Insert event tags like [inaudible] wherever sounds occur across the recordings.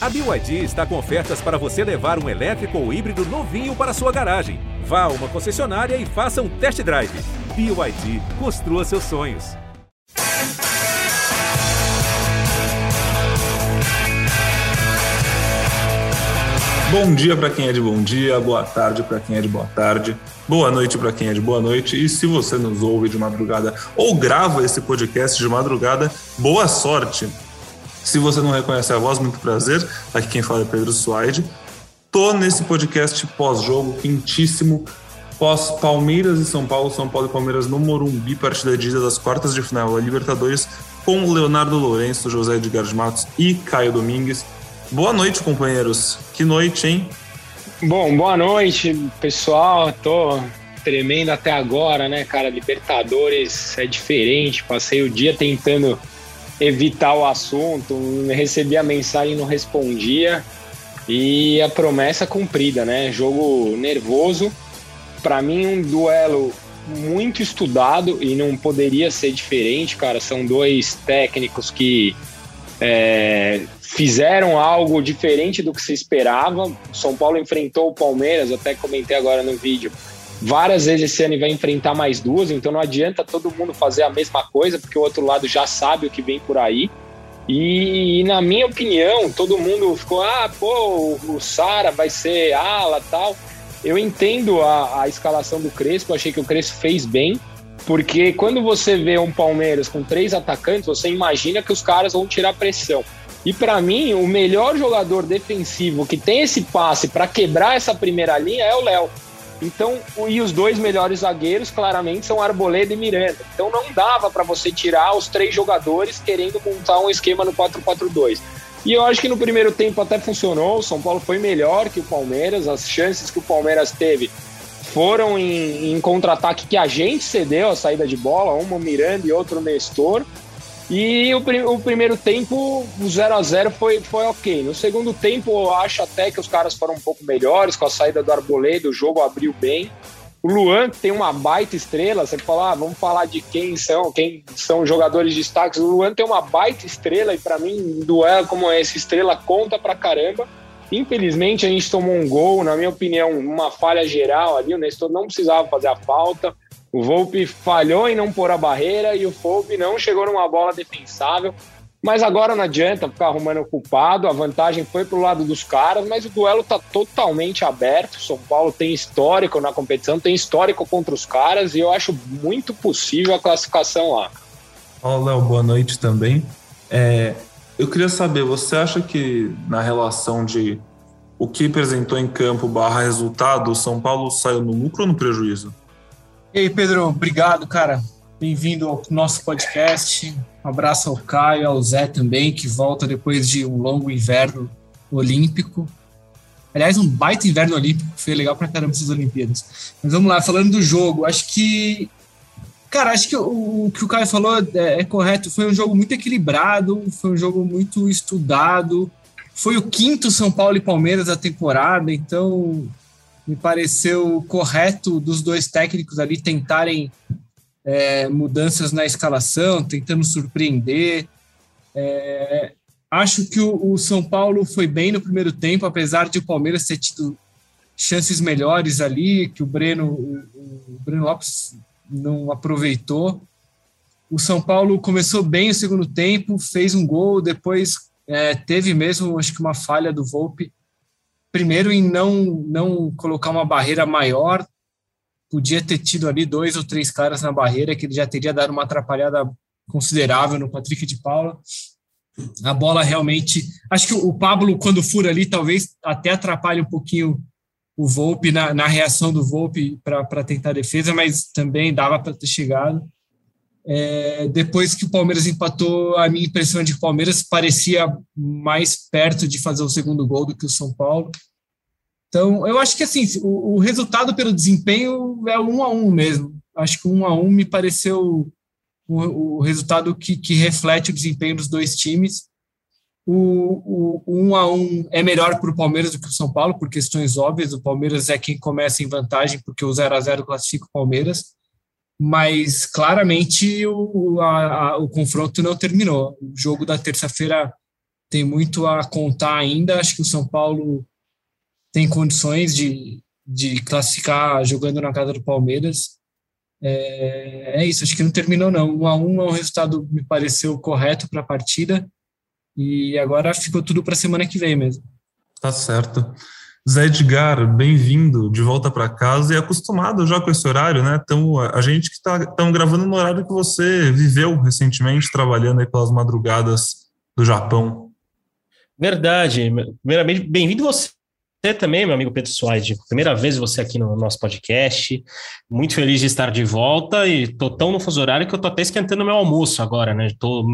A BYD está com ofertas para você levar um elétrico ou híbrido novinho para sua garagem. Vá a uma concessionária e faça um test drive. BYD, construa seus sonhos. Bom dia para quem é de bom dia, boa tarde para quem é de boa tarde, boa noite para quem é de boa noite. E se você nos ouve de madrugada ou grava esse podcast de madrugada, boa sorte. Se você não reconhece a voz, muito prazer. Aqui quem fala é Pedro Suaide. Tô nesse podcast pós-jogo quentíssimo, pós Palmeiras e São Paulo, São Paulo e Palmeiras no Morumbi, partida de ida das quartas de final da Libertadores, com Leonardo Lourenço, José Edgar de Matos e Caio Domingues. Boa noite, companheiros. Que noite, hein? Bom, boa noite, pessoal. Tô tremendo até agora, né, cara? Libertadores é diferente. Passei o dia tentando evitar o assunto, recebi a mensagem não respondia. E a promessa cumprida, né? Jogo nervoso. Para mim, um duelo muito estudado e não poderia ser diferente, cara. São dois técnicos que é, fizeram algo diferente do que se esperava. São Paulo enfrentou o Palmeiras, até comentei agora no vídeo, várias vezes esse ano vai enfrentar mais duas, então não adianta todo mundo fazer a mesma coisa, porque o outro lado já sabe o que vem por aí. E, e na minha opinião, todo mundo ficou, ah, pô, o Sara vai ser ala tal. Eu entendo a, a escalação do Crespo, achei que o Crespo fez bem, porque quando você vê um Palmeiras com três atacantes, você imagina que os caras vão tirar pressão. E para mim, o melhor jogador defensivo que tem esse passe para quebrar essa primeira linha é o Léo. Então, e os dois melhores zagueiros, claramente, são Arboleda e Miranda. Então, não dava para você tirar os três jogadores querendo montar um esquema no 4-4-2. E eu acho que no primeiro tempo até funcionou. O São Paulo foi melhor que o Palmeiras. As chances que o Palmeiras teve foram em, em contra-ataque que a gente cedeu a saída de bola, uma Miranda e outro Nestor. E o, o primeiro tempo, o 0 a 0 foi, foi ok. No segundo tempo, eu acho até que os caras foram um pouco melhores, com a saída do Arboleda, o jogo abriu bem. O Luan tem uma baita estrela, você fala, ah, vamos falar de quem são, quem são jogadores de destaques. O Luan tem uma baita estrela e para mim, um duelo como esse, estrela conta pra caramba. Infelizmente, a gente tomou um gol, na minha opinião, uma falha geral ali. O Nestor não precisava fazer a falta. O Volpe falhou em não pôr a barreira e o Volpe não chegou numa bola defensável. Mas agora não adianta ficar arrumando o culpado, a vantagem foi pro lado dos caras, mas o duelo tá totalmente aberto. O São Paulo tem histórico na competição, tem histórico contra os caras e eu acho muito possível a classificação lá. Olá, Léo, boa noite também. É, eu queria saber, você acha que na relação de o que apresentou em campo barra resultado, o São Paulo saiu no lucro ou no prejuízo? E aí, Pedro, obrigado, cara. Bem-vindo ao nosso podcast. Um abraço ao Caio, ao Zé também, que volta depois de um longo inverno olímpico. Aliás, um baita inverno olímpico, foi legal pra caramba essas Olimpíadas. Mas vamos lá, falando do jogo, acho que. Cara, acho que o, o que o Caio falou é, é correto. Foi um jogo muito equilibrado, foi um jogo muito estudado. Foi o quinto São Paulo e Palmeiras da temporada, então me pareceu correto dos dois técnicos ali tentarem é, mudanças na escalação, tentando surpreender. É, acho que o, o, São Paulo foi bem no primeiro tempo, apesar de o Palmeiras ter tido chances melhores ali, que o Breno, o, Breno Lopes não aproveitou. O São Paulo começou bem o segundo tempo, fez um gol, depois é, teve mesmo, acho que uma falha do Volpe primeiro em não, não colocar uma barreira maior, podia ter tido ali dois ou três caras na barreira, que ele já teria dado uma atrapalhada considerável no Patrick de Paula. A bola realmente. Acho que o Pablo, quando fura ali, talvez até atrapalhe um pouquinho o Volpe na, na reação do Volpe para tentar a defesa, mas também dava para ter chegado. É, depois que o Palmeiras empatou, a minha impressão é de que o Palmeiras parecia mais perto de fazer o segundo gol do que o São Paulo. Então, eu acho que assim, o, o resultado pelo desempenho é um a um mesmo. Acho que um a um me pareceu o, o resultado que, que, reflete o desempenho dos dois times. O, o, um a um é melhor para o Palmeiras do que o São Paulo, por questões óbvias. O Palmeiras é quem começa em vantagem, porque o 0 a 0 classifica o Palmeiras mas claramente o, a, a, o confronto não terminou. O jogo da terça-feira tem muito a contar ainda. Acho que o São Paulo tem condições de, de classificar jogando na casa do Palmeiras. É, é isso, acho que não terminou não. Um a um é um resultado me pareceu correto para a partida e agora ficou tudo para a semana que vem mesmo. Tá certo. Zé Edgar, bem-vindo de volta para casa e acostumado já com esse horário, né? Então, a gente que está gravando no horário que você viveu recentemente, trabalhando aí pelas madrugadas do Japão. Verdade. Primeiramente, bem-vindo você você também, meu amigo Pedro Soares, primeira vez você aqui no nosso podcast. Muito feliz de estar de volta e tô tão no fuso horário que eu tô até esquentando meu almoço agora, né?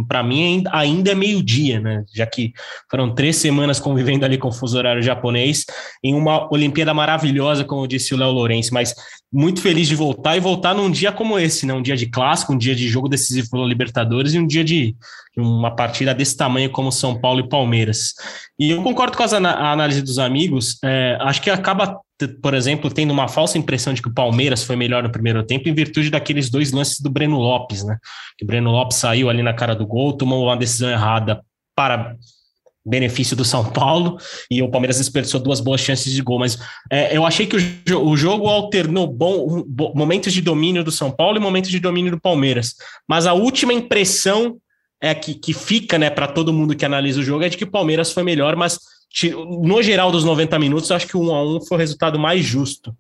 Para mim ainda é meio-dia, né? Já que foram três semanas convivendo ali com o fuso horário japonês em uma Olimpíada maravilhosa, como disse o Léo Lourenço, mas muito feliz de voltar e voltar num dia como esse, né? Um dia de clássico, um dia de jogo decisivo pela Libertadores e um dia de uma partida desse tamanho como São Paulo e Palmeiras. E eu concordo com a análise dos amigos, é, acho que acaba, por exemplo, tendo uma falsa impressão de que o Palmeiras foi melhor no primeiro tempo em virtude daqueles dois lances do Breno Lopes, né? Que o Breno Lopes saiu ali na cara do gol, tomou uma decisão errada para benefício do São Paulo e o Palmeiras desperdiçou duas boas chances de gol, mas é, eu achei que o, o jogo alternou bom, bom, momentos de domínio do São Paulo e momentos de domínio do Palmeiras, mas a última impressão é que, que fica, né, para todo mundo que analisa o jogo é de que o Palmeiras foi melhor, mas no geral dos 90 minutos, acho que o 1 a 1 foi o resultado mais justo.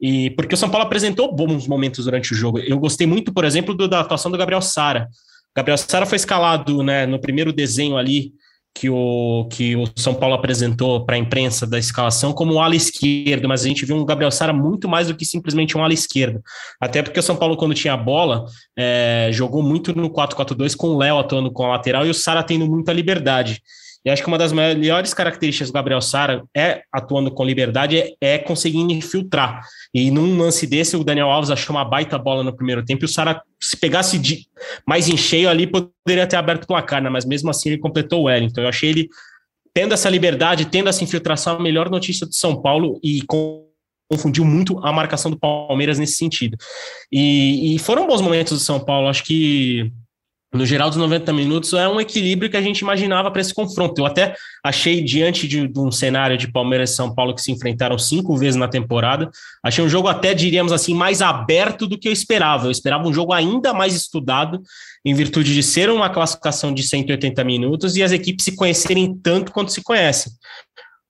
E porque o São Paulo apresentou bons momentos durante o jogo. Eu gostei muito, por exemplo, do, da atuação do Gabriel Sara. Gabriel Sara foi escalado, né, no primeiro desenho ali que o, que o São Paulo apresentou para a imprensa da escalação como um ala esquerdo, mas a gente viu um Gabriel Sara muito mais do que simplesmente um ala esquerdo. Até porque o São Paulo, quando tinha a bola, é, jogou muito no 4-4-2 com o Léo atuando com a lateral e o Sara tendo muita liberdade. E acho que uma das melhores características do Gabriel Sara é, atuando com liberdade, é, é conseguindo infiltrar. E num lance desse, o Daniel Alves achou uma baita bola no primeiro tempo e o Sara, se pegasse de, mais em cheio ali, poderia ter aberto o placar, né? mas mesmo assim ele completou o Wellington. Eu achei ele, tendo essa liberdade, tendo essa infiltração, a melhor notícia do São Paulo e com confundiu muito a marcação do Palmeiras nesse sentido. E, e foram bons momentos do São Paulo. Acho que no geral dos 90 minutos, é um equilíbrio que a gente imaginava para esse confronto. Eu até achei, diante de, de, um cenário de Palmeiras e São Paulo que se enfrentaram cinco vezes na temporada, achei um jogo até, diríamos assim, mais aberto do que eu esperava. Eu esperava um jogo ainda mais estudado, em virtude de ser uma classificação de 180 minutos e as equipes se conhecerem tanto quanto se conhecem.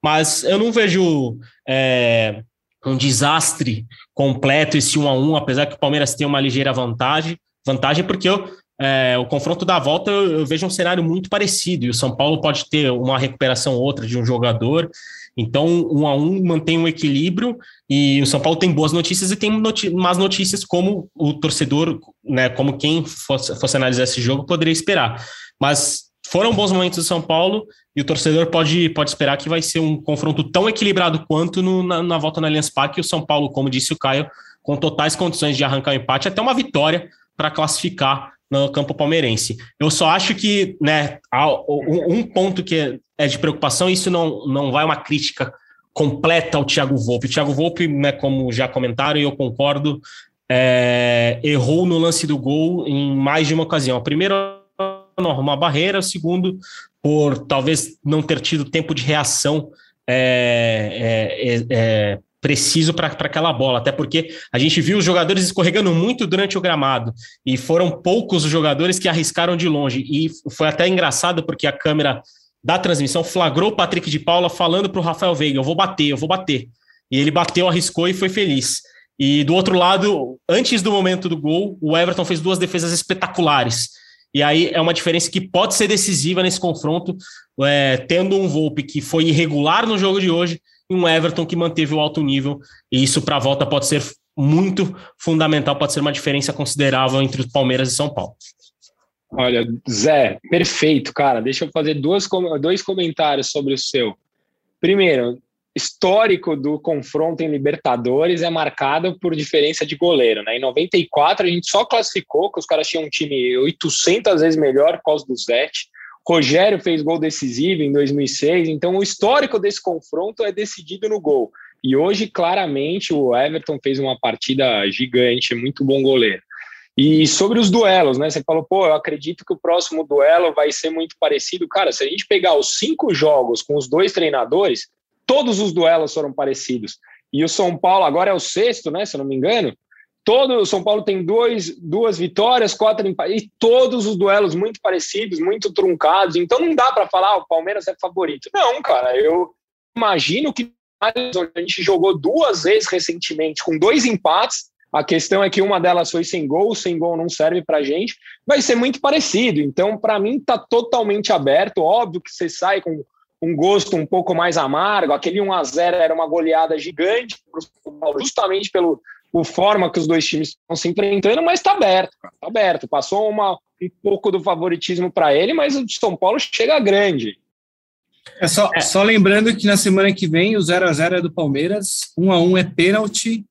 Mas eu não vejo é, um desastre completo esse um a um, apesar que o Palmeiras tem uma ligeira vantagem, vantagem porque eu é, o confronto da volta eu, eu, vejo um cenário muito parecido, e o São Paulo pode ter uma recuperação ou outra de um jogador, então um a um mantém um equilíbrio, e o São Paulo tem boas notícias e tem noti más notícias como o torcedor, né, como quem fosse, fosse analisar esse jogo poderia esperar, mas foram bons momentos do São Paulo, e o torcedor pode, pode esperar que vai ser um confronto tão equilibrado quanto no, na, na volta na Allianz Parque, o São Paulo, como disse o Caio, com totais condições de arrancar o um empate, até uma vitória para classificar no campo palmeirense. Eu só acho que, né, um ponto que é de preocupação, isso não, não vai uma crítica completa ao Thiago Volpe. O Thiago Volpe, né, como já comentaram, e eu concordo, é, errou no lance do gol em mais de uma ocasião. A primeira, não arrumou a barreira, o segundo, por talvez não ter tido tempo de reação é, é, é preciso para aquela bola, até porque a gente viu os jogadores escorregando muito durante o gramado e foram poucos os jogadores que arriscaram de longe. E foi até engraçado porque a câmera da transmissão flagrou o Patrick de Paula falando para o Rafael Veiga: Eu vou bater, eu vou bater. E ele bateu, arriscou e foi feliz. E do outro lado, antes do momento do gol, o Everton fez duas defesas espetaculares. E aí é uma diferença que pode ser decisiva nesse confronto, é, tendo um Volpe que foi irregular no jogo de hoje e um Everton que manteve o alto nível, e isso para a volta pode ser muito fundamental, pode ser uma diferença considerável entre os Palmeiras e São Paulo. Olha, Zé, perfeito, cara. Deixa eu fazer duas, dois comentários sobre o seu. Primeiro, histórico do confronto em Libertadores é marcado por diferença de goleiro. Né? Em 94, a gente só classificou que os caras tinham um time 800 vezes melhor por causa do Zete. Rogério fez gol decisivo em 2006, então o histórico desse confronto é decidido no gol. E hoje, claramente, o Everton fez uma partida gigante, muito bom goleiro. E sobre os duelos, né? Você falou, pô, eu acredito que o próximo duelo vai ser muito parecido. Cara, se a gente pegar os cinco jogos com os dois treinadores, todos os duelos foram parecidos. E o São Paulo agora é o sexto, né? Se eu não me engano. Todo o São Paulo tem dois, duas vitórias, quatro empates, e todos os duelos muito parecidos, muito truncados. Então não dá para falar, ah, o Palmeiras é favorito. Não, cara, eu imagino que a gente jogou duas vezes recentemente com dois empates a questão é que uma delas foi sem gol, sem gol não serve para gente. Vai ser muito parecido. Então, para mim, está totalmente aberto. Óbvio que você sai com um gosto um pouco mais amargo. Aquele 1 a 0 era uma goleada gigante justamente pelo por forma que os dois times estão se enfrentando, mas está aberto, está aberto. Passou uma, um pouco do favoritismo para ele, mas o São Paulo chega grande. É só, é. só lembrando que na semana que vem o 0 a 0 é do Palmeiras, 1 a 1 é pênalti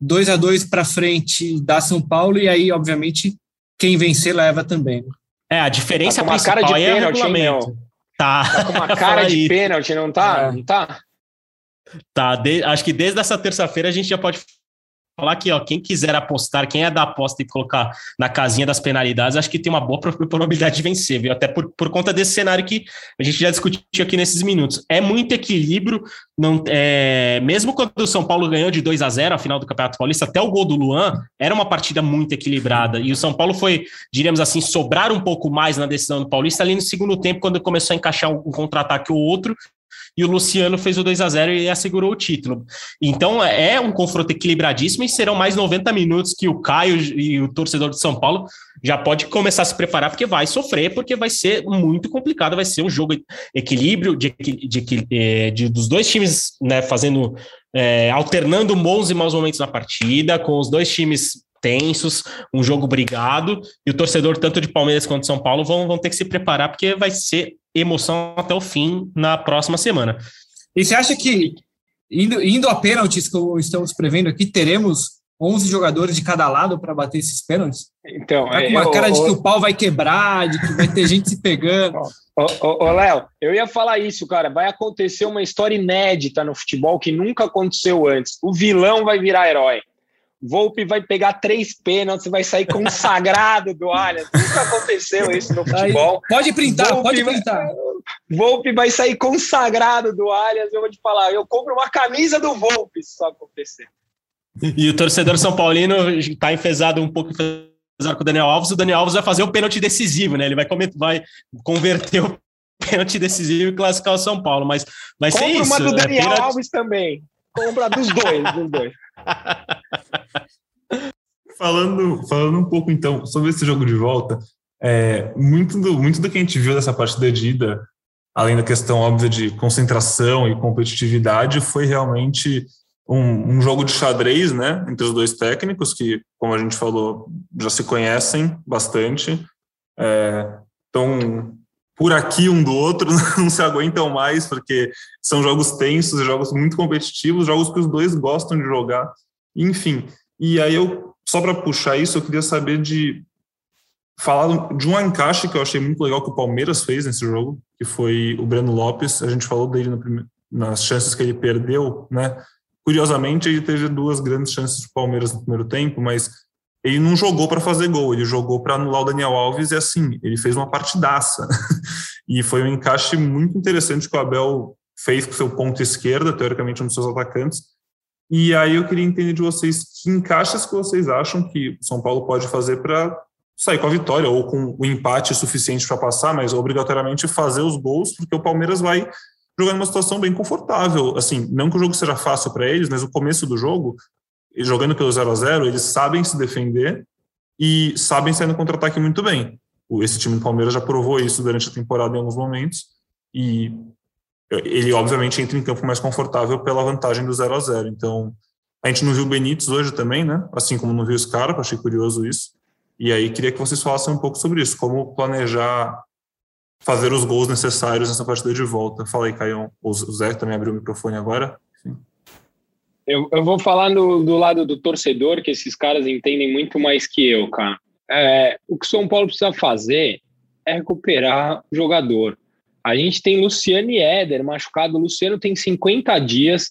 2 a 2 para frente da São Paulo, e aí, obviamente, quem vencer leva também. É, a diferença tá com uma cara de é pênalti, regulamento. Tá. tá com uma cara [laughs] de pênalti, não tá? É. Não tá? Tá, de, acho que desde essa terça-feira a gente já pode falar aqui, ó, quem quiser apostar, quem é da aposta e colocar na casinha das penalidades, acho que tem uma boa probabilidade de vencer, viu? Até por, por conta desse cenário que a gente já discutiu aqui nesses minutos. É muito equilíbrio, não, é, mesmo quando o São Paulo ganhou de 2 a 0 a final do Campeonato Paulista, até o gol do Luan, era uma partida muito equilibrada. E o São Paulo foi, diríamos assim, sobrar um pouco mais na decisão do Paulista ali no segundo tempo, quando começou a encaixar um, contra-ataque ou outro, e o Luciano fez o 2 a 0 e assegurou o título. Então é um confronto equilibradíssimo e serão mais 90 minutos que o Caio e o torcedor de São Paulo já pode começar a se preparar, porque vai sofrer, porque vai ser muito complicado, vai ser um jogo equilíbrio de, de, de, é, de dos dois times né, fazendo, é, alternando bons e maus momentos na partida, com os dois times tensos, um jogo brigado, e o torcedor, tanto de Palmeiras quanto de São Paulo, vão, vão ter que se preparar, porque vai ser emoção até o fim na próxima semana. E você acha que, indo, indo a pênaltis, que estamos prevendo aqui, teremos 11 jogadores de cada lado para bater esses pênaltis? Então, tá com uma eu, cara de que o pau vai quebrar, de que vai ter gente se pegando. [laughs] Ô Léo, eu ia falar isso, cara. Vai acontecer uma história inédita no futebol que nunca aconteceu antes. O vilão vai virar herói. Volpe vai pegar três pênaltis, vai sair consagrado do Allianz. Nunca aconteceu isso no futebol. Aí, pode printar, Volpe pode printar. Vai, Volpe vai sair consagrado do Allianz. Eu vou te falar, eu compro uma camisa do Volpe se isso acontecer. E o torcedor São Paulino está enfesado um pouco com o Daniel Alves. O Daniel Alves vai fazer o pênalti decisivo, né? Ele vai, vai converter o [laughs] pênalti decisivo e classificar o São Paulo. Mas vai ser isso. uma do né? Daniel pênalti... Alves também. Compra dos dois, dos dois. [laughs] falando, falando um pouco então sobre esse jogo de volta, é, muito, do, muito do que a gente viu dessa partida de ida, além da questão óbvia de concentração e competitividade, foi realmente um, um, jogo de xadrez né, entre os dois técnicos, que, como a gente falou, já se conhecem bastante. É, então, por aqui um do outro, [laughs] não se aguentam mais, porque são jogos tensos, jogos muito competitivos, jogos que os dois gostam de jogar, enfim. E aí eu, só para puxar isso, eu queria saber de falar de um encaixe que eu achei muito legal que o Palmeiras fez nesse jogo, que foi o Breno Lopes, a gente falou dele no nas chances que ele perdeu, né? Curiosamente, ele teve duas grandes chances do Palmeiras no primeiro tempo, mas ele não jogou para fazer gol, ele jogou para anular o Daniel Alves e assim, ele fez uma partidaça. [laughs] e foi um encaixe muito interessante que o Abel fez com seu ponto esquerda, teoricamente um dos seus atacantes. E aí eu queria entender de vocês que encaixes que vocês acham que São Paulo pode fazer para sair com a vitória ou com o empate suficiente para passar, mas obrigatoriamente fazer os gols, porque o Palmeiras vai jogar numa situação bem confortável. Assim, não que o jogo seja fácil para eles, mas o começo do jogo jogando pelo 0 a 0 eles sabem se defender e sabem sair no contra-ataque muito bem. Esse time do Palmeiras já provou isso durante a temporada em alguns momentos e ele obviamente entra em campo mais confortável pela vantagem do 0 a 0 Então, a gente não viu o Benítez hoje também, né? Assim como não viu o Scarpa, achei curioso isso. E aí queria que vocês falassem um pouco sobre isso, como planejar fazer os gols necessários nessa partida de volta. Fala aí, Caio. O Zé também abriu o microfone agora. Eu, eu vou falar do, do lado do torcedor, que esses caras entendem muito mais que eu, cara. É, o que o São Paulo precisa fazer é recuperar o jogador. A gente tem Luciano e Éder machucado. O Luciano tem 50 dias,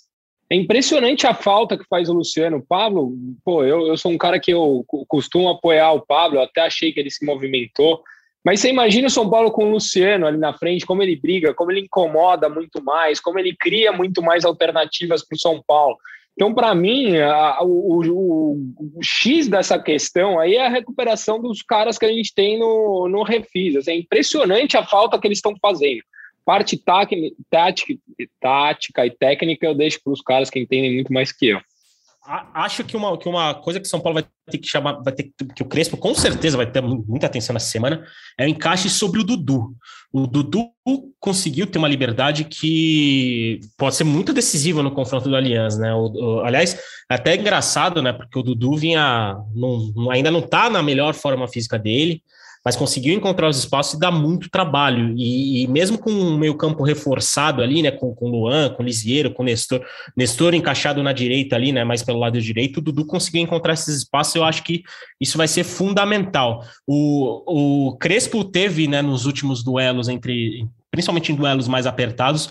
É impressionante a falta que faz o Luciano. O Pablo, pô, eu, eu sou um cara que eu costumo apoiar o Pablo, até achei que ele se movimentou. Mas você imagina o São Paulo com o Luciano ali na frente, como ele briga, como ele incomoda muito mais, como ele cria muito mais alternativas para o São Paulo. Então, para mim, a, o, o, o, X dessa questão aí é a recuperação dos caras que a gente tem no, no Refis. Assim, é impressionante a falta que eles estão fazendo. Parte tática, tática e técnica eu deixo para os caras que entendem muito mais que eu. Acho que uma, que uma coisa que São Paulo vai ter que chamar, vai ter que o Crespo com certeza vai ter muita atenção nessa semana, é o encaixe sobre o Dudu. O Dudu conseguiu ter uma liberdade que pode ser muito decisiva no confronto do Allianz, né? O, o, aliás, é até engraçado, né? Porque o Dudu vinha, não, ainda não está na melhor forma física dele, mas conseguiu encontrar os espaços e dá muito trabalho. E, e mesmo com o meio campo reforçado ali, né, com, com Luan, com Lisieiro, com Nestor, Nestor encaixado na direita ali, né, mais pelo lado direito, o Dudu conseguiu encontrar esses espaços. Eu acho que isso vai ser fundamental. O, o Crespo teve, né, nos últimos duelos entre, principalmente em duelos mais apertados,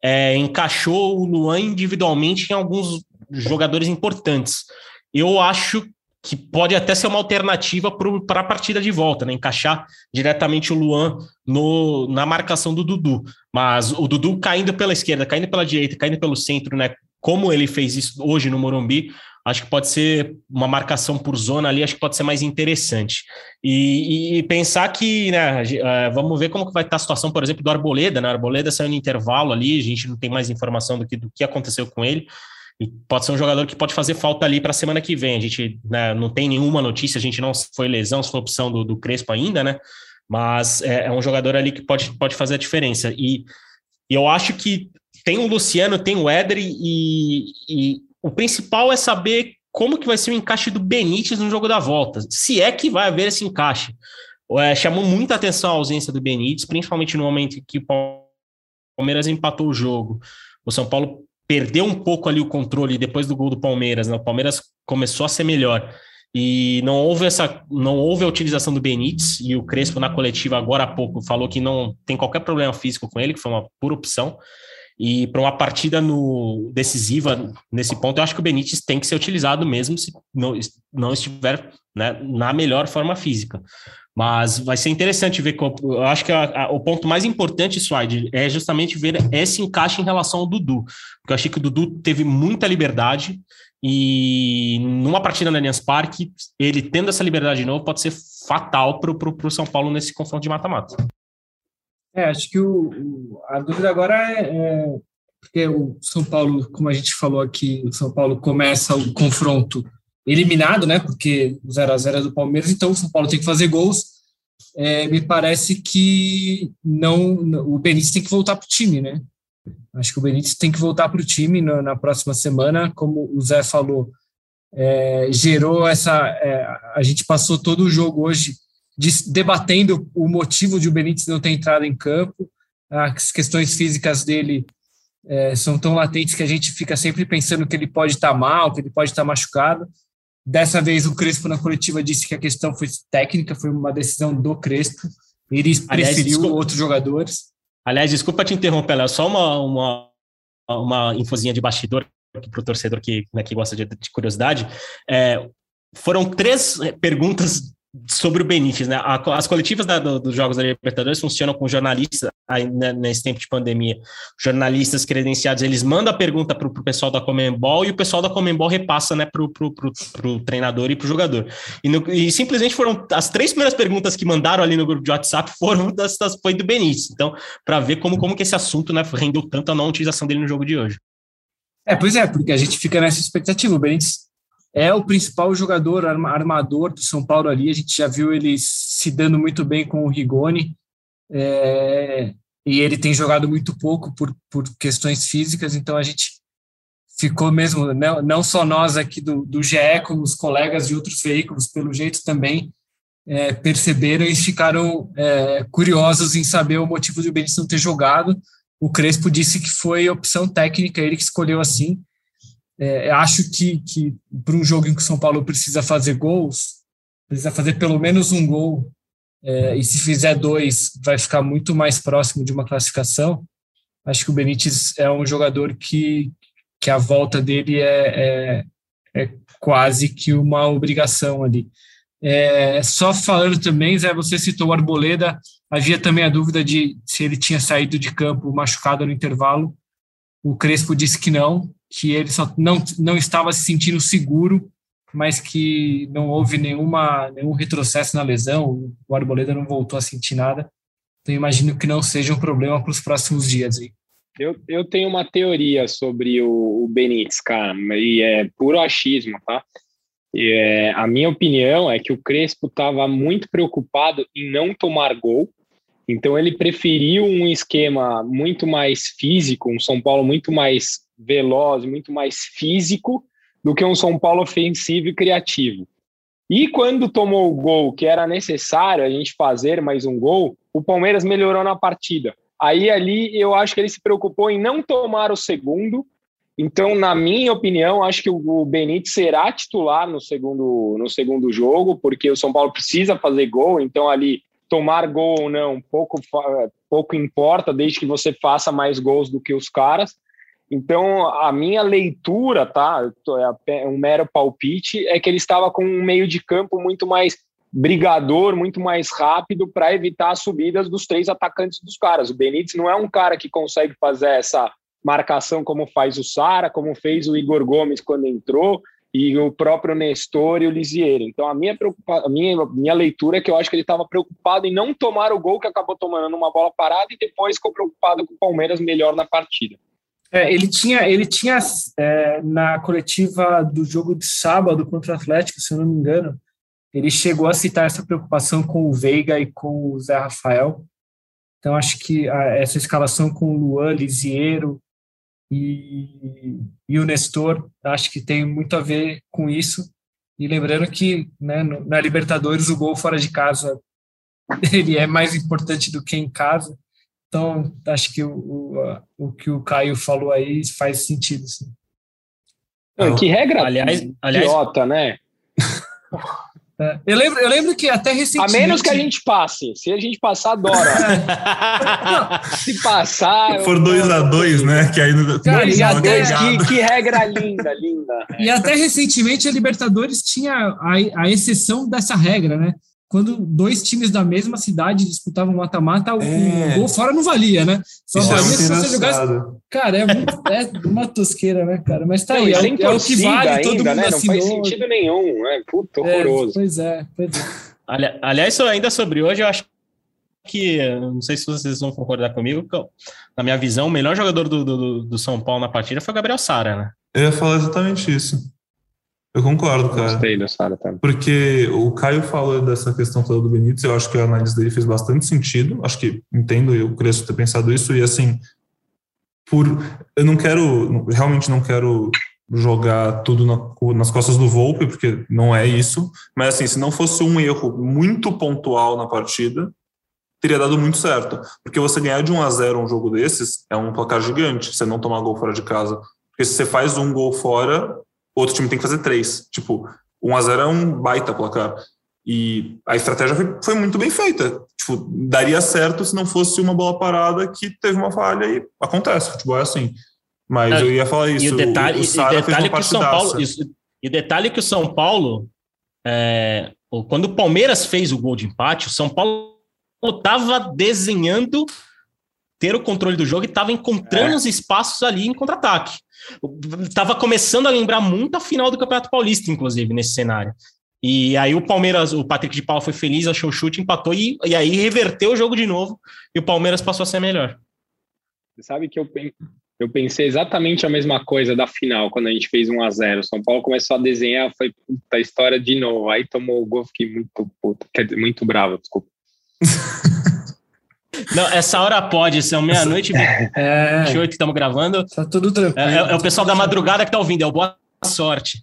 é, encaixou o Luan individualmente em alguns jogadores importantes. Eu acho que pode até ser uma alternativa para a partida de volta, né? Encaixar diretamente o Luan no, na marcação do Dudu. Mas o Dudu caindo pela esquerda, caindo pela direita, caindo pelo centro, né? Como ele fez isso hoje no Morumbi, acho que pode ser uma marcação por zona ali, acho que pode ser mais interessante. E, e pensar que, né, é, vamos ver como que vai estar a situação, por exemplo, do Arboleda, né? Arboleda saiu no intervalo ali, a gente não tem mais informação do que, do que aconteceu com ele. Pode ser um jogador que pode fazer falta ali para a semana que vem. A gente né, não tem nenhuma notícia, a gente não foi lesão, se foi opção do, do Crespo ainda, né? Mas é, é, um jogador ali que pode, pode fazer a diferença. E, e eu acho que tem o Luciano, tem o Éder, e, e o principal é saber como que vai ser o encaixe do Benítez no jogo da volta. Se é que vai haver esse encaixe. É, chamou muita atenção a ausência do Benítez, principalmente no momento em que o Palmeiras empatou o jogo. O São Paulo perdeu um pouco ali o controle depois do gol do Palmeiras, né? O Palmeiras começou a ser melhor. E não houve essa, não houve a utilização do Benítez e o Crespo na coletiva agora há pouco falou que não tem qualquer problema físico com ele, que foi uma pura opção. E para uma partida no, decisiva nesse ponto, eu acho que o Benítez tem que ser utilizado mesmo se não, não estiver né, na melhor forma física. Mas vai ser interessante ver. Eu acho que a, a, o ponto mais importante, Swide, é justamente ver esse encaixe em relação ao Dudu. Porque eu achei que o Dudu teve muita liberdade e numa partida na Allianz Parque, ele tendo essa liberdade de novo, pode ser fatal para o São Paulo nesse confronto de mata-mata. É, acho que o, a dúvida agora é, é, porque o São Paulo, como a gente falou aqui, o São Paulo começa o confronto eliminado, né? Porque o 0 a 0 é do Palmeiras, então o São Paulo tem que fazer gols. É, me parece que não o Benítez tem que voltar para o time, né? Acho que o Benítez tem que voltar para o time na, na, próxima semana, como o Zé falou. É, gerou essa. É, a gente passou todo o jogo hoje de, debatendo o motivo de o Benítez não ter entrado em campo. As questões físicas dele é, são tão latentes que a gente fica sempre pensando que ele pode estar tá mal, que ele pode estar tá machucado. Dessa vez, o Crespo, na coletiva, disse que a questão foi técnica, foi uma decisão do Crespo. Ele Aliás, preferiu desculpa, outros jogadores. Aliás, desculpa te interromper, Léo, só uma, uma, uma infozinha de bastidor para o torcedor que, né, que gosta de, de curiosidade. É, foram três perguntas sobre o Benítez, né? As coletivas da, do, dos Jogos da Libertadores funcionam com jornalistas, aí, né, nesse tempo de pandemia, jornalistas credenciados, eles mandam a pergunta para o pessoal da Comembol e o pessoal da Comembol repassa né, para o treinador e para o jogador. E, no, e, simplesmente foram as três primeiras perguntas que mandaram ali no grupo de WhatsApp foram [laughs] das, das foi do Benítez. Então, para ver como, como que esse assunto né, rendeu tanto a não utilização dele no jogo de hoje. É, pois é, porque a gente fica nessa expectativa. O Benítez é o principal jogador armador do São Paulo ali. A gente já viu ele se dando muito bem com o Rigoni. É, e ele tem jogado muito pouco por, por questões físicas, então a gente ficou mesmo, não, não só nós aqui do, do GE, como os colegas de outros veículos, pelo jeito também, é, perceberam e ficaram é, curiosos em saber o motivo de o Benítez não ter jogado. O Crespo disse que foi opção técnica, ele que escolheu assim. É, acho que, que para um jogo em que o São Paulo precisa fazer gols, precisa fazer pelo menos um gol, é, e se fizer dois, vai ficar muito mais próximo de uma classificação. Acho que o Benítez é um jogador que, que a volta dele é, é, é quase que uma obrigação ali. É, só falando também, Zé, você citou o Arboleda, havia também a dúvida de se ele tinha saído de campo machucado no intervalo. O Crespo disse que não, que ele só não, não estava se sentindo seguro, mas que não houve nenhuma, nenhum retrocesso na lesão, o Arboleda não voltou a sentir nada. Então, imagino que não seja um problema para os próximos dias aí. Eu, eu tenho uma teoria sobre o, o Benítez, cara, e é puro achismo, tá? E, é, a minha opinião é que o Crespo estava muito preocupado em não tomar gol, então ele preferiu um esquema muito mais físico, um São Paulo muito mais veloz, muito mais físico do que um São Paulo ofensivo e criativo. E quando tomou o gol que era necessário a gente fazer mais um gol, o Palmeiras melhorou na partida. Aí ali eu acho que ele se preocupou em não tomar o segundo. Então, na minha opinião, acho que o Benítez será titular no segundo, no segundo jogo, porque o São Paulo precisa fazer gol. Então, ali, tomar gol ou não, pouco, pouco importa, desde que você faça mais gols do que os caras. Então, a minha leitura, tá? É um mero palpite, é que ele estava com um meio de campo muito mais brigador, muito mais rápido para evitar as subidas dos três atacantes dos caras. O Benítez não é um cara que consegue fazer essa marcação como faz o Sara, como fez o Igor Gomes quando entrou, e o próprio Nestor e o Lisieiro. Então, a minha, a minha, minha leitura é que eu acho que ele estava preocupado em não tomar o gol que acabou tomando numa bola parada e depois ficou preocupado com o Palmeiras melhor na partida. É, ele tinha, ele tinha é, na coletiva do jogo de sábado contra o Atlético, se eu não me engano, ele chegou a citar essa preocupação com o Veiga e com o Zé Rafael. Então, acho que a, essa escalação com o Luan, Lisiero e, e o Nestor, acho que tem muito a ver com isso. E lembrando que né, na Libertadores o gol fora de casa [laughs] ele é mais importante do que em casa. Então, acho que o, o, o que o Caio falou aí faz sentido. Sim. Não, que regra aliás, idiota, aliás... né? É, eu, lembro, eu lembro que até recentemente... A menos que a gente passe. Se a gente passar, adora. [laughs] Se passar... Se for 2x2, né? Que aí no... Cara, e até, que, que, regra linda, linda. E até recentemente a Libertadores tinha a, a exceção dessa regra, né? Quando dois times da mesma cidade disputavam mata-mata, o é. gol fora não valia, né? Só Isso valia é se você jogasse. Cara, é, muito, é uma tosqueira, né, cara? Mas tá não, aí, é, é o que vale, ainda, todo mundo né? Não faz sentido nenhum, né? Puta, é, horroroso. pois é, pois é. aliás, ainda sobre hoje, eu acho que, não sei se vocês vão concordar comigo, na minha visão, o melhor jogador do, do, do São Paulo na partida foi o Gabriel Sara, né? Eu ia falar exatamente isso. Eu concordo, cara. Gostei da Sara também. Porque o Caio falou dessa questão toda do Benítez, eu acho que a análise dele fez bastante sentido. Acho que entendo, eu cresço ter pensado isso, e assim, por eu não quero, realmente não quero jogar tudo na, nas costas do Volpe, porque não é isso. Mas assim, se não fosse um erro muito pontual na partida, teria dado muito certo. Porque você ganhar de 1 a 0 um jogo desses é um placar gigante, você não tomar gol fora de casa. Porque se você faz um gol fora, outro time tem que fazer três. Tipo, 1 a 0 é um baita placar. E a estratégia foi, foi, muito bem feita. Tipo, daria certo se não fosse uma bola parada que teve uma falha e acontece. Futebol é assim. Mas é, eu ia falar isso. E o detalhe, o, o detalhe que o São Paulo. Isso, e detalhe que o São Paulo. É, quando o Palmeiras fez o gol de empate, o São Paulo estava desenhando ter o controle do jogo e estava encontrando é. os espaços ali em contra-ataque. Estava começando a lembrar muito a final do Campeonato Paulista, inclusive, nesse cenário. E aí o Palmeiras, o Patrick de Paula foi feliz, achou o chute, empatou e, e aí reverteu o jogo de novo e o Palmeiras passou a ser melhor. Você sabe que eu, eu pensei exatamente a mesma coisa da final, quando a gente fez 1 a 0 São Paulo começou a desenhar, foi puta história de novo. Aí tomou o gol, fiquei muito puto, muito bravo, desculpa. [laughs] Não, essa hora pode, são meia-noite é, 28 que estamos gravando. Tá tudo tranquilo. É, é, é, o pessoal da madrugada que tá ouvindo, é o boa sorte.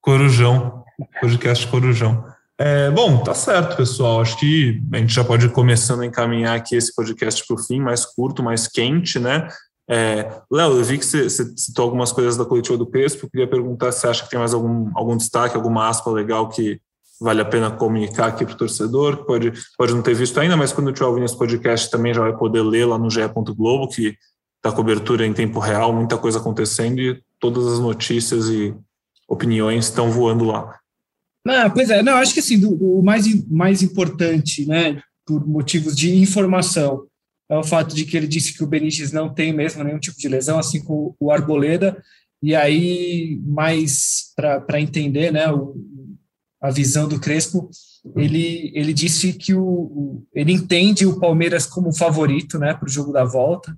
Corujão, podcast Corujão. É, bom, tá certo, pessoal. Acho que a gente já pode ir começando a encaminhar aqui esse podcast para o fim, mais curto, mais quente, né? É, Léo, eu vi que você, você, citou algumas coisas da coletiva do Crespo. Eu queria perguntar se você acha que tem mais algum, algum destaque, alguma aspa legal que, vale a pena comunicar aqui para o torcedor, pode, pode não ter visto ainda, mas quando estiver ouvindo esse podcast também já vai poder ler lá no GE. Globo, que da cobertura em tempo real, muita coisa acontecendo e todas as notícias e opiniões estão voando lá. Não, pois é, não, acho que assim, o mais, mais importante, né, por motivos de informação, é o fato de que ele disse que o Benítez não tem mesmo nenhum tipo de lesão, assim como o Arboleda, e aí, mais para entender né, o, a visão do Crespo, ele, ele disse que o, o, ele entende o Palmeiras como favorito né, para o jogo da volta,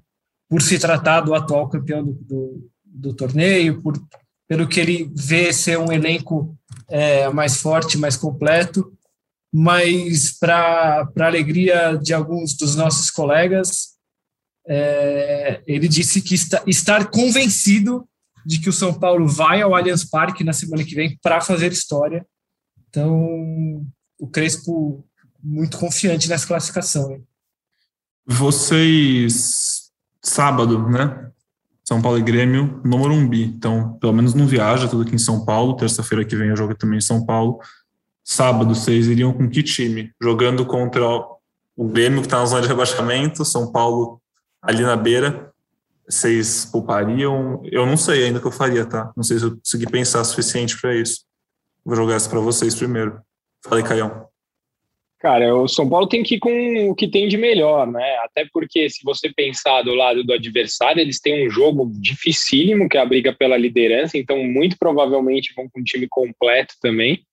por se tratar do atual campeão do, do, do torneio, por, pelo que ele vê ser um elenco é, mais forte, mais completo, mas para alegria de alguns dos nossos colegas, é, ele disse que está, estar convencido de que o São Paulo vai ao Allianz Parque na semana que vem para fazer história. Então, o Crespo muito confiante nessa classificação. Vocês, sábado, né? São Paulo e Grêmio no Morumbi. Então, pelo menos não viaja, tudo aqui em São Paulo. Terça-feira que vem eu jogo também em São Paulo. Sábado, vocês iriam com que time? Jogando contra o Grêmio, que está na zona de rebaixamento, São Paulo ali na beira. Vocês poupariam? Eu não sei ainda o que eu faria, tá? Não sei se eu consegui pensar o suficiente para isso. Vou jogar essa para vocês primeiro. Falei, Caião. Cara, o São Paulo tem que ir com o que tem de melhor, né? Até porque, se você pensar do lado do adversário, eles têm um jogo dificílimo, que é a briga pela liderança, então, muito provavelmente vão com um time completo também.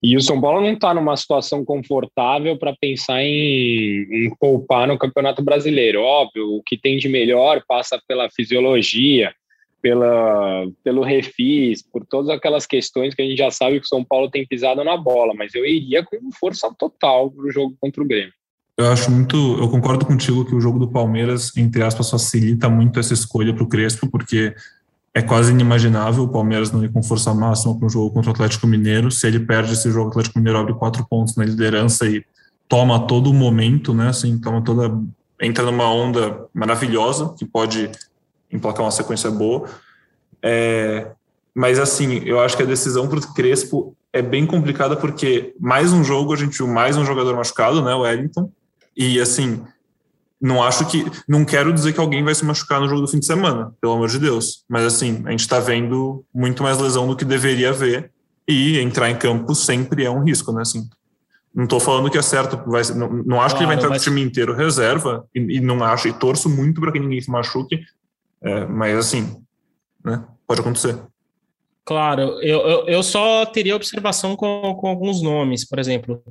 E o São Paulo não está numa situação confortável para pensar em, em, poupar no Campeonato Brasileiro. Óbvio, o que tem de melhor passa pela fisiologia, pela, pelo refis, por todas aquelas questões que a gente já sabe que o São Paulo tem pisado na bola, mas eu iria com força total para o jogo contra o Grêmio. Eu acho muito, eu concordo contigo que o jogo do Palmeiras, entre aspas, facilita muito essa escolha para o Crespo, porque é quase inimaginável o Palmeiras não ir com força máxima para um jogo contra o Atlético Mineiro. Se ele perde esse jogo, o Atlético Mineiro abre quatro pontos na liderança e toma todo o momento, né? Assim, toma toda. entra numa onda maravilhosa que pode emplacar uma sequência boa. É, mas, assim, eu acho que a decisão para o Crespo é bem complicada porque mais um jogo a gente viu mais um jogador machucado, né? O Wellington. E, assim, não acho que. Não quero dizer que alguém vai se machucar no jogo do fim de semana, pelo amor de Deus. Mas assim, a gente está vendo muito mais lesão do que deveria haver. E entrar em campo sempre é um risco, né? Assim, não estou falando que é certo, vai, não, não acho claro, que ele vai entrar mas... com o time inteiro reserva, e, e, não acho, e torço muito para que ninguém se machuque, é, mas assim, né? Pode acontecer. Claro, eu, eu, eu só teria observação com, com alguns nomes, por exemplo.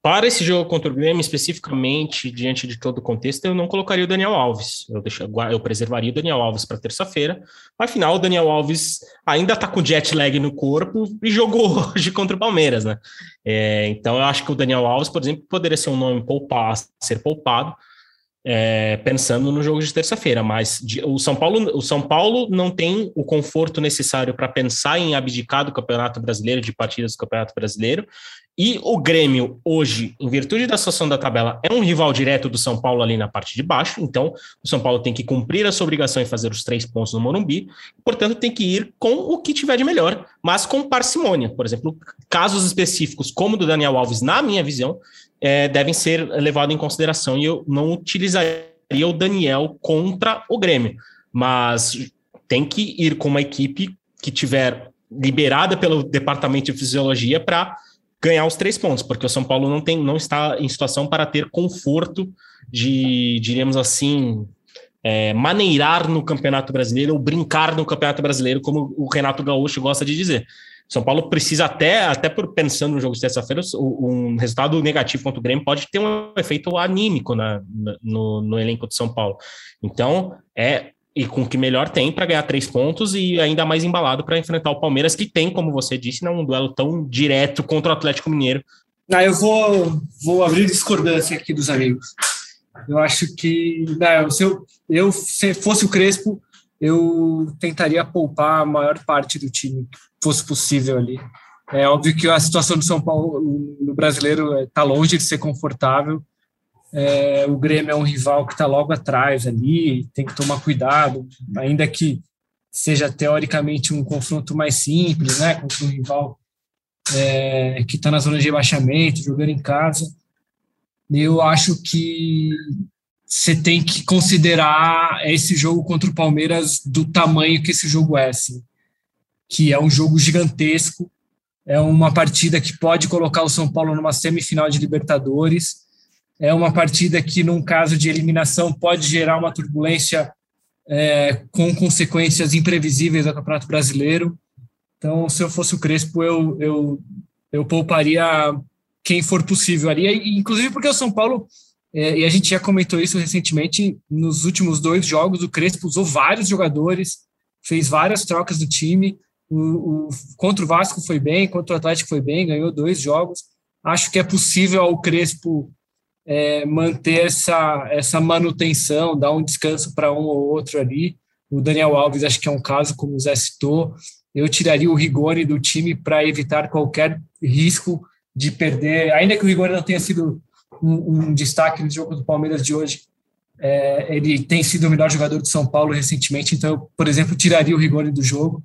Para esse jogo contra o Grêmio, especificamente, diante de todo o contexto, eu não colocaria o Daniel Alves. Eu, deixo, eu preservaria o Daniel Alves para terça-feira. Afinal, o Daniel Alves ainda está com jet lag no corpo e jogou [laughs] hoje contra o Palmeiras, né? É, então, eu acho que o Daniel Alves, por exemplo, poderia ser um nome poupar, ser poupado é, pensando no jogo de terça-feira, mas de, o, São Paulo, o São Paulo não tem o conforto necessário para pensar em abdicar do Campeonato Brasileiro, de partidas do Campeonato Brasileiro, e o Grêmio, hoje, em virtude da situação da tabela, é um rival direto do São Paulo ali na parte de baixo, então o São Paulo tem que cumprir a sua obrigação em fazer os três pontos no Morumbi, portanto tem que ir com o que tiver de melhor, mas com parcimônia. Por exemplo, casos específicos como o do Daniel Alves, na minha visão, é, devem ser levados em consideração. E eu não utilizaria o Daniel contra o Grêmio, mas tem que ir com uma equipe que tiver liberada pelo departamento de fisiologia para ganhar os três pontos, porque o São Paulo não tem, não está em situação para ter conforto de, diríamos assim, é, maneirar no Campeonato Brasileiro ou brincar no Campeonato Brasileiro, como o Renato Gaúcho gosta de dizer. São Paulo precisa até, até por pensando no jogo de terça-feira, um resultado negativo contra o Grêmio pode ter um efeito anímico na, no, no elenco de São Paulo. Então, é e com o que melhor tem para ganhar três pontos e ainda mais embalado para enfrentar o Palmeiras, que tem, como você disse, não um duelo tão direto contra o Atlético Mineiro. Ah, eu vou, vou abrir discordância aqui dos amigos. Eu acho que não, se eu, eu se fosse o Crespo, eu tentaria poupar a maior parte do time fosse possível ali. É óbvio que a situação do São Paulo no brasileiro está longe de ser confortável. É, o Grêmio é um rival que está logo atrás ali, tem que tomar cuidado, ainda que seja teoricamente um confronto mais simples, né, contra um rival é, que está na zona de rebaixamento, jogando em casa. Eu acho que você tem que considerar esse jogo contra o Palmeiras do tamanho que esse jogo é, assim, que é um jogo gigantesco, é uma partida que pode colocar o São Paulo numa semifinal de Libertadores, é uma partida que, num caso de eliminação, pode gerar uma turbulência é, com consequências imprevisíveis ao Campeonato Brasileiro. Então, se eu fosse o Crespo, eu, eu, eu pouparia quem for possível ali, inclusive porque o São Paulo, é, e a gente já comentou isso recentemente, nos últimos dois jogos, o Crespo usou vários jogadores, fez várias trocas do time, o, o, contra o Vasco foi bem, contra o Atlético foi bem, ganhou dois jogos. Acho que é possível ao Crespo é, manter essa, essa manutenção, dar um descanso para um ou outro ali. O Daniel Alves, acho que é um caso, como o Zé citou. Eu tiraria o Rigoni do time para evitar qualquer risco de perder, ainda que o Rigoni não tenha sido um, um destaque no jogo do Palmeiras de hoje. É, ele tem sido o melhor jogador de São Paulo recentemente, então eu, por exemplo, tiraria o Rigoni do jogo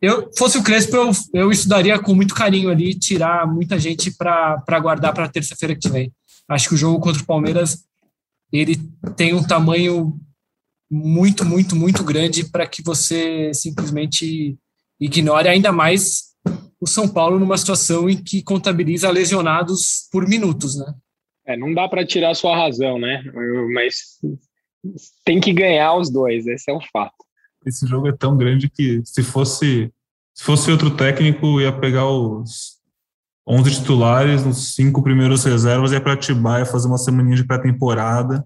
eu fosse o Crespo, eu, eu estudaria com muito carinho ali, tirar muita gente para guardar para terça-feira que vem. Acho que o jogo contra o Palmeiras ele tem um tamanho muito, muito, muito grande para que você simplesmente ignore ainda mais o São Paulo numa situação em que contabiliza lesionados por minutos, né? É, não dá para tirar a sua razão, né? Mas tem que ganhar os dois, esse é o fato esse jogo é tão grande que se fosse se fosse outro técnico ia pegar os 11 titulares, os cinco primeiros reservas ia para Atibaia fazer uma semaninha de pré-temporada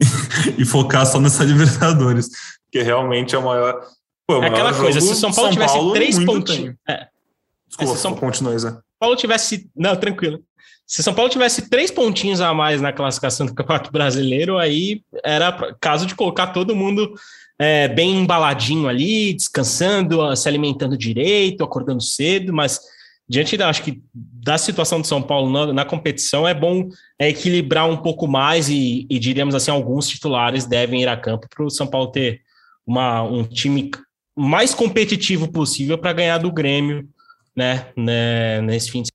[laughs] e focar só nessa [laughs] Libertadores, que realmente é o maior Pô, é aquela coisa, se São Paulo São tivesse Paulo, três pontinhos. É. Desculpa, é, se São continua. Paulo tivesse. Não, tranquilo. Se São Paulo tivesse três pontinhos a mais na classificação do Campeonato Brasileiro, aí era caso de colocar todo mundo é, bem embaladinho ali, descansando, se alimentando direito, acordando cedo, mas diante da, acho que da situação de São Paulo na, na competição, é bom é, equilibrar um pouco mais e, e, diríamos assim, alguns titulares devem ir a campo para o São Paulo ter uma, um time mais competitivo possível para ganhar do Grêmio, né, né, nesse fim de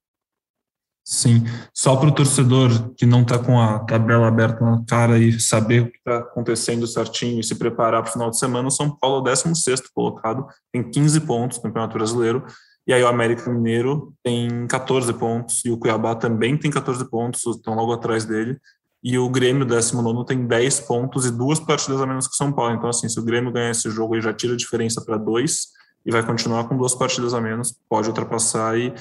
Sim, só para o torcedor que não está com a tabela aberta na cara e saber o que está acontecendo certinho e se preparar para o final de semana, o São Paulo é o 16 colocado, tem 15 pontos no Campeonato Brasileiro, e aí o América Mineiro tem 14 pontos, e o Cuiabá também tem 14 pontos, estão logo atrás dele, e o Grêmio, 19 tem 10 pontos e duas partidas a menos que o São Paulo. Então, assim, se o Grêmio ganhar esse jogo, ele já tira a diferença para dois e vai continuar com duas partidas a menos, pode ultrapassar e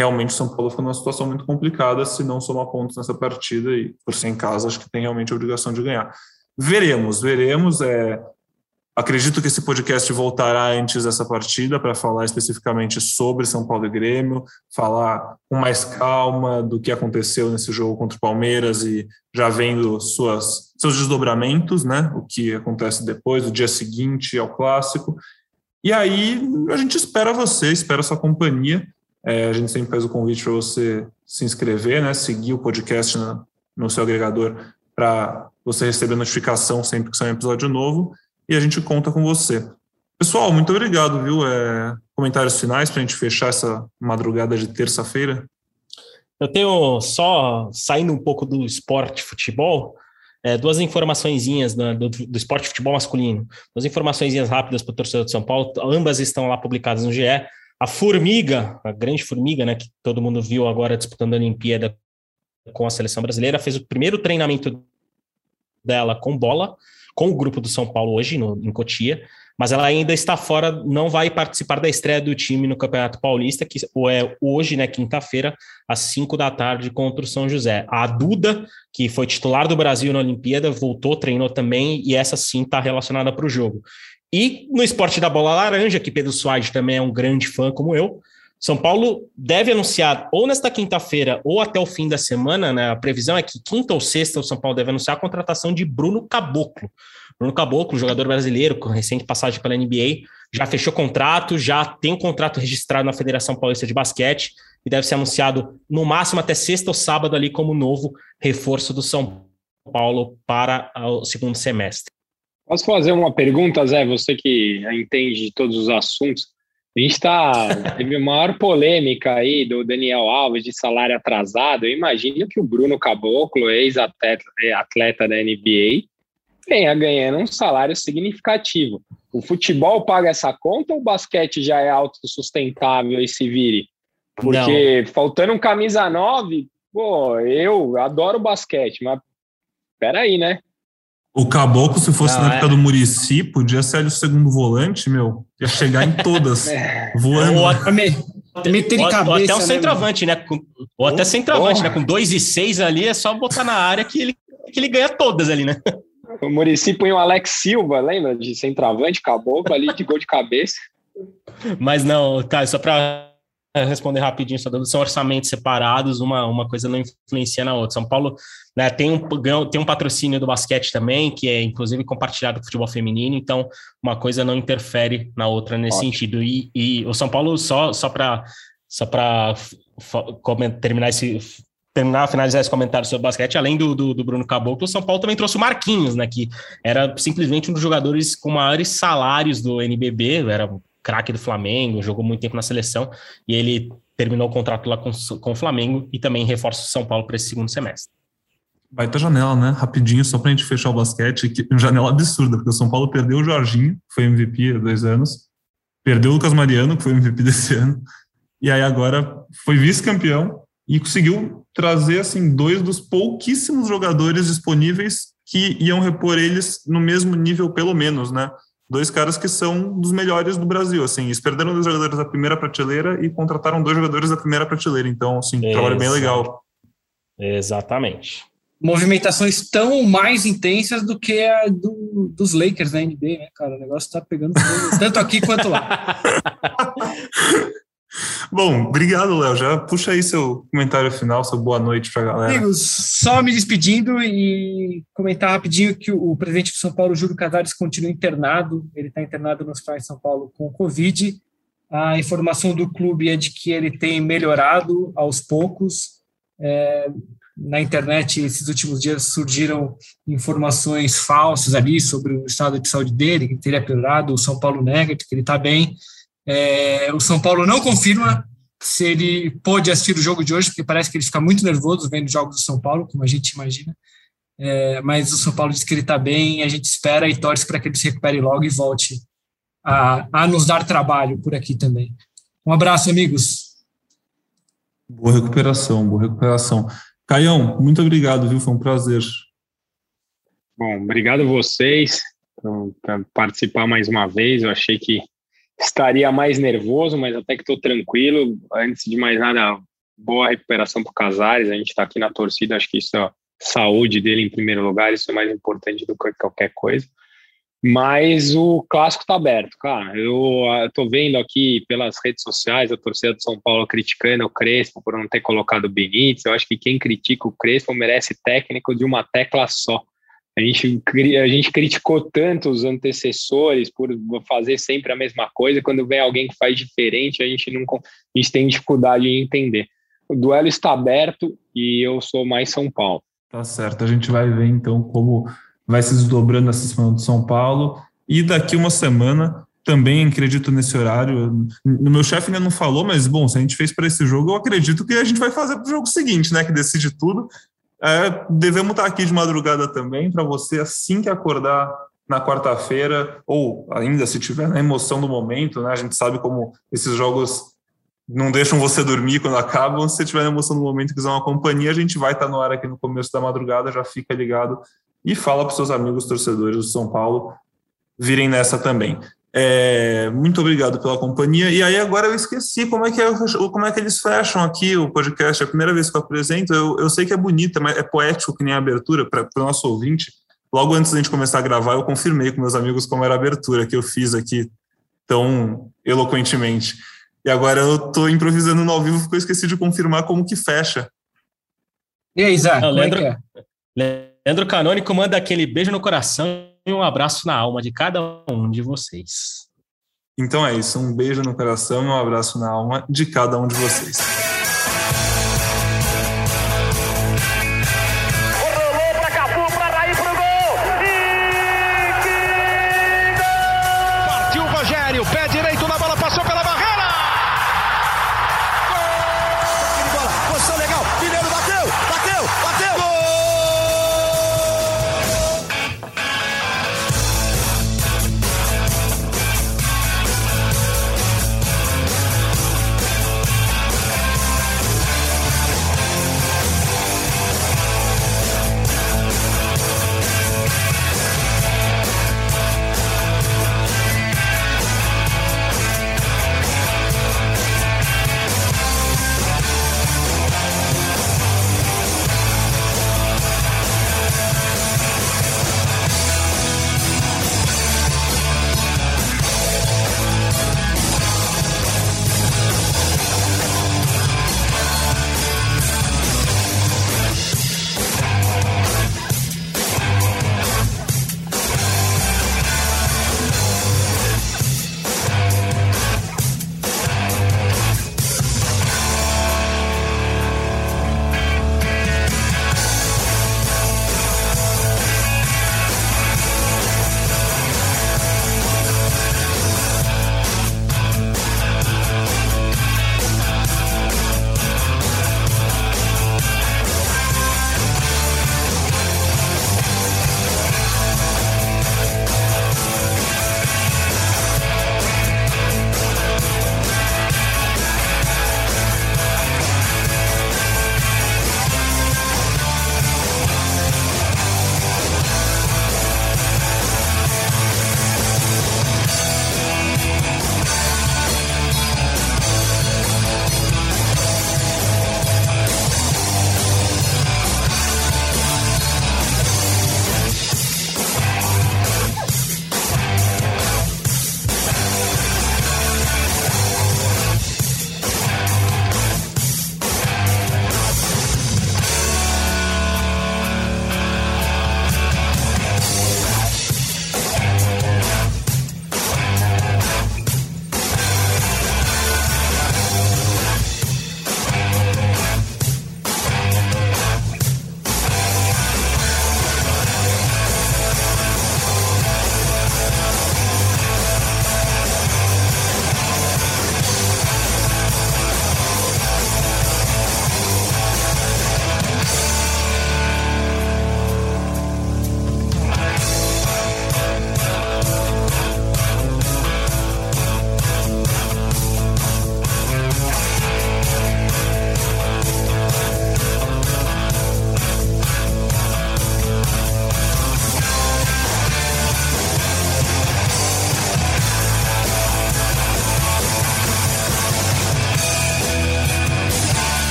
realmente São Paulo foi numa situação muito complicada se não somar pontos nessa partida e por ser em casa acho que tem realmente a obrigação de ganhar. Veremos, veremos. É, acredito que esse podcast voltará antes dessa partida para falar especificamente sobre São Paulo e Grêmio, falar com mais calma do que aconteceu nesse jogo contra o Palmeiras e já vendo suas, seus desdobramentos, né? O que acontece depois, o dia seguinte ao clássico. E aí a gente espera você, espera sua companhia. É, a gente sempre faz o convite para você se inscrever, né, seguir o podcast no, no seu agregador para você receber notificação sempre que sair um episódio novo e a gente conta com você. Pessoal, muito obrigado, viu? É, comentários finais para a gente fechar essa madrugada de terça-feira. Eu tenho só saindo um pouco do esporte futebol, é, duas informaçõezinhas né, do, do, esporte futebol masculino, duas informaçõezinhas rápidas para o torcedor de São Paulo, ambas estão lá publicadas no GE. A Formiga, a grande Formiga, né, que todo mundo viu agora disputando a Olimpíada com a seleção brasileira, fez o primeiro treinamento dela com bola, com o grupo do São Paulo hoje, no, em Cotia, mas ela ainda está fora, não vai participar da estreia do time no Campeonato Paulista, que é hoje, né, quinta-feira, às 5 da tarde, contra o São José. A Duda, que foi titular do Brasil na Olimpíada, voltou, treinou também, e essa sim está relacionada para o jogo. E no esporte da bola laranja, que Pedro Soares também é um grande fã como eu, São Paulo deve anunciar ou nesta quinta-feira ou até o fim da semana, né? A previsão é que quinta ou sexta o São Paulo deve anunciar a contratação de Bruno Caboclo. Bruno Caboclo, jogador brasileiro com recente passagem pela NBA, já fechou contrato, já tem um contrato registrado na Federação Paulista de Basquete e deve ser anunciado no máximo até sexta ou sábado ali como novo reforço do São Paulo para o segundo semestre. Posso fazer uma pergunta, Zé? Você que entende de todos os assuntos. A gente tá. Teve a maior polêmica aí do Daniel Alves de salário atrasado. Eu imagino que o Bruno Caboclo, ex-atleta da NBA, venha ganhando um salário significativo. O futebol paga essa conta ou o basquete já é autossustentável e se vire? Porque Não. faltando um camisa 9, pô, eu adoro basquete, mas peraí, né? O Caboclo, se fosse Não, na época é... do Murici, podia ser o segundo volante, meu. Ia chegar em todas, [laughs] é. voando. Ou até, meter cabeça, ou até um né, centroavante, né? Com, ou até centroavante, né? Com dois e seis ali, é só botar na área que ele, que ele ganha todas ali, né? O Murici põe o Alex Silva, lembra? De centroavante, Caboclo ali de gol de cabeça. Mas não, cara, só para responder rapidinho sua dúvida, são orçamentos separados, uma, uma coisa não influencia na outra. São Paulo né, tem, um, tem um patrocínio do basquete também, que é inclusive compartilhado com o futebol feminino, então uma coisa não interfere na outra nesse Ótimo. sentido. E, e, o São Paulo, só, só para só terminar esse. Terminar, finalizar esse comentário sobre basquete, além do, do, do, Bruno Caboclo, o São Paulo também trouxe o Marquinhos, né? Que era simplesmente um dos jogadores com maiores salários do NBB, era craque do Flamengo, jogou muito tempo na seleção, e ele terminou o contrato lá com, com o Flamengo e também reforça o São Paulo para esse segundo semestre. Baita janela, né? Rapidinho, só pra gente fechar o basquete, que janela absurda, porque o São Paulo perdeu o Jorginho, que foi MVP há dois anos, perdeu o Lucas Mariano, que foi MVP [laughs] desse ano, e aí agora foi vice-campeão e conseguiu trazer, assim, dois dos pouquíssimos jogadores disponíveis que iam repor eles no mesmo nível, pelo menos, né? Dois caras que são dos melhores do Brasil, assim, eles perderam dois jogadores da primeira prateleira e contrataram dois jogadores da primeira prateleira, então, assim, Exato. trabalho bem legal. Exatamente. Movimentações tão mais intensas do que a do, dos Lakers na NBA, né, cara? O negócio tá pegando tanto aqui quanto lá. [laughs] Bom, obrigado, Léo. Já puxa aí seu comentário final, seu boa noite para a galera. Amigos, só me despedindo e comentar rapidinho que o presidente de São Paulo, Júlio Casares, continua internado. Ele está internado no Hospital de São Paulo com Covid. A informação do clube é de que ele tem melhorado aos poucos. É, na internet, esses últimos dias surgiram informações falsas ali sobre o estado de saúde dele, que teria piorado. O São Paulo nega que ele está bem. É, o São Paulo não confirma se ele pôde assistir o jogo de hoje, porque parece que ele fica muito nervoso vendo jogos do São Paulo, como a gente imagina. É, mas o São Paulo diz que ele está bem, a gente espera e torce para que ele se recupere logo e volte a, a nos dar trabalho por aqui também. Um abraço, amigos. Boa recuperação, boa recuperação. Caião, muito obrigado, viu? Foi um prazer. Bom, obrigado a vocês por participar mais uma vez. Eu achei que estaria mais nervoso, mas até que estou tranquilo. Antes de mais nada, boa recuperação para o Casares. A gente está aqui na torcida, acho que isso é a saúde dele em primeiro lugar, isso é mais importante do que qualquer coisa. Mas o clássico está aberto, cara. Eu estou vendo aqui pelas redes sociais a torcida do São Paulo criticando o Crespo por não ter colocado o Benítez. Eu acho que quem critica o Crespo merece técnico de uma tecla só. A gente, a gente criticou tanto os antecessores por fazer sempre a mesma coisa. Quando vem alguém que faz diferente, a gente, não, a gente tem dificuldade em entender. O duelo está aberto e eu sou mais São Paulo. Tá certo. A gente vai ver então como vai se desdobrando essa semana do São Paulo. E daqui uma semana, também acredito nesse horário. O meu chefe ainda não falou, mas bom, se a gente fez para esse jogo, eu acredito que a gente vai fazer para o jogo seguinte, né? Que decide tudo. É, devemos estar aqui de madrugada também para você, assim que acordar na quarta-feira, ou ainda se tiver na emoção do momento, né? A gente sabe como esses jogos não deixam você dormir quando acabam. Se tiver na emoção do momento e quiser uma companhia, a gente vai estar no ar aqui no começo da madrugada, já fica ligado e fala para seus amigos torcedores do São Paulo virem nessa também. É, muito obrigado pela companhia. E aí agora eu esqueci como é que é, como é que eles fecham aqui o podcast. É a primeira vez que eu apresento. Eu, eu sei que é bonita, mas é poético que nem a abertura para o nosso ouvinte. Logo antes da gente começar a gravar, eu confirmei com meus amigos como era a abertura que eu fiz aqui tão eloquentemente. E agora eu estou improvisando no ao vivo porque eu esqueci de confirmar como que fecha. E aí, Zé? Não, Leandro, é é? Leandro Canônico manda aquele beijo no coração e um abraço na alma de cada um de vocês. Então é isso, um beijo no coração e um abraço na alma de cada um de vocês.